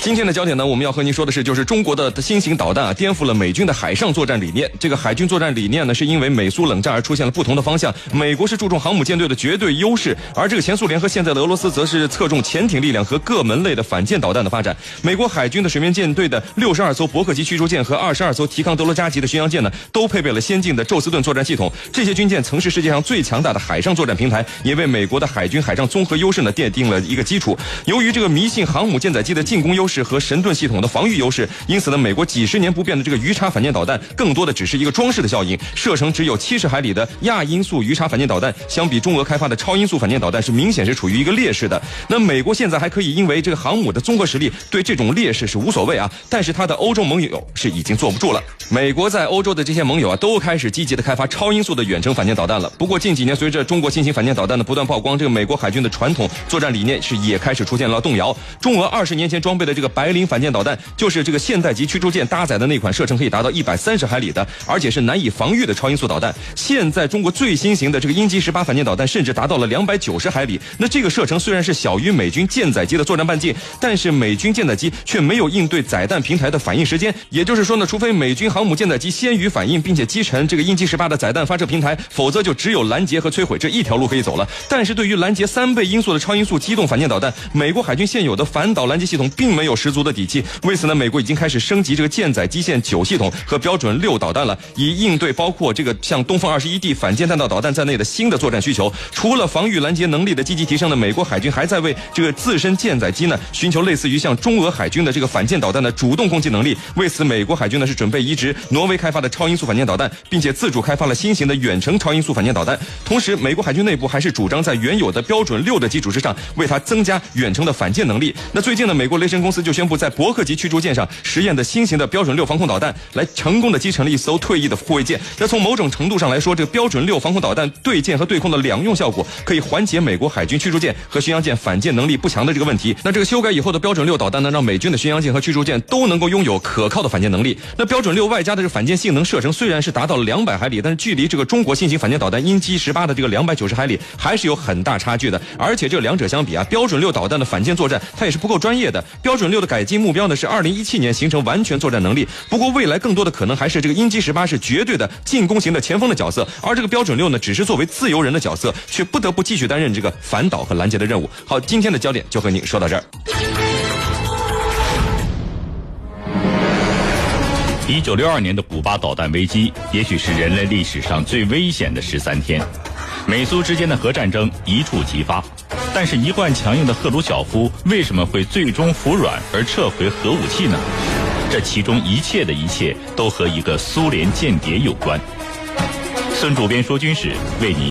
今天的焦点呢，我们要和您说的是，就是中国的新型导弹啊，颠覆了美军的海上作战理念。这个海军作战理念呢，是因为美苏冷战而出现了不同的方向。美国是注重航母舰队的绝对优势，而这个前苏联和现在的俄罗斯则是侧重潜艇力量和各门类的反舰导弹的发展。美国海军的水面舰队的六十二艘伯克级驱逐舰和二十二艘提康德罗加级的巡洋舰呢，都配备了先进的宙斯盾作战系统。这些军舰曾是世界上最强大的海上作战平台，也为美国的海军海上综合优势呢奠定了一个基础。由于这个迷信航母舰载机的进攻优势和神盾系统的防御优势，因此呢，美国几十年不变的这个鱼叉反舰导弹，更多的只是一个装饰的效应。射程只有七十海里的亚音速鱼叉反舰导弹，相比中俄开发的超音速反舰导弹，是明显是处于一个劣势的。那美国现在还可以因为这个航母的综合实力，对这种劣势是无所谓啊。但是它的欧洲盟友是已经坐不住了。美国在欧洲的这些盟友啊，都开始积极的开发超音速的远程反舰导弹了。不过近几年，随着中国新型反舰导弹的不断曝光，这个美国海军的传统作战理念是也开始出现了动摇。中俄二十年前装备的这个白磷反舰导弹，就是这个现代级驱逐舰搭载的那款射程可以达到一百三十海里的，而且是难以防御的超音速导弹。现在中国最新型的这个鹰击十八反舰导弹，甚至达到了两百九十海里。那这个射程虽然是小于美军舰载机的作战半径，但是美军舰载机却没有应对载弹平台的反应时间。也就是说呢，除非美军航母舰载机先于反应，并且击沉这个鹰击十八的载弹发射平台，否则就只有拦截和摧毁这一条路可以走了。但是对于拦截三倍音速的超音速机动反舰导弹，美国海军现有的反导拦截系统并没有有十足的底气。为此呢，美国已经开始升级这个舰载机线九系统和标准六导弹了，以应对包括这个像东风二十一 D 反舰弹道导弹在内的新的作战需求。除了防御拦截能力的积极提升呢，美国海军还在为这个自身舰载机呢寻求类似于像中俄海军的这个反舰导弹的主动攻击能力。为此，美国海军呢是准备移植挪威开发的超音速反舰导弹，并且自主开发了新型的远程超音速反舰导弹。同时，美国海军内部还是主张在原有的标准六的基础之上，为它增加远程的反舰能力。那最近呢，美国雷神公司就宣布在伯克级驱逐舰上实验的新型的标准六防空导弹，来成功的击沉了一艘退役的护卫舰。那从某种程度上来说，这个标准六防空导弹对舰和对空的两用效果，可以缓解美国海军驱逐舰和巡洋舰反舰能力不强的这个问题。那这个修改以后的标准六导弹呢，让美军的巡洋舰和驱逐舰都能够拥有可靠的反舰能力。那标准六外加的这反舰性能射程虽然是达到了两百海里，但是距离这个中国新型反舰导弹鹰击十八的这个两百九十海里还是有很大差距的。而且这两者相比啊，标准六导弹的反舰作战它也是不够专业的。标准六的改进目标呢是二零一七年形成完全作战能力。不过未来更多的可能还是这个鹰击十八是绝对的进攻型的前锋的角色，而这个标准六呢只是作为自由人的角色，却不得不继续担任这个反导和拦截的任务。好，今天的焦点就和您说到这儿。一九六二年的古巴导弹危机，也许是人类历史上最危险的十三天。美苏之间的核战争一触即发，但是，一贯强硬的赫鲁晓夫为什么会最终服软而撤回核武器呢？这其中一切的一切都和一个苏联间谍有关。孙主编说军事为你。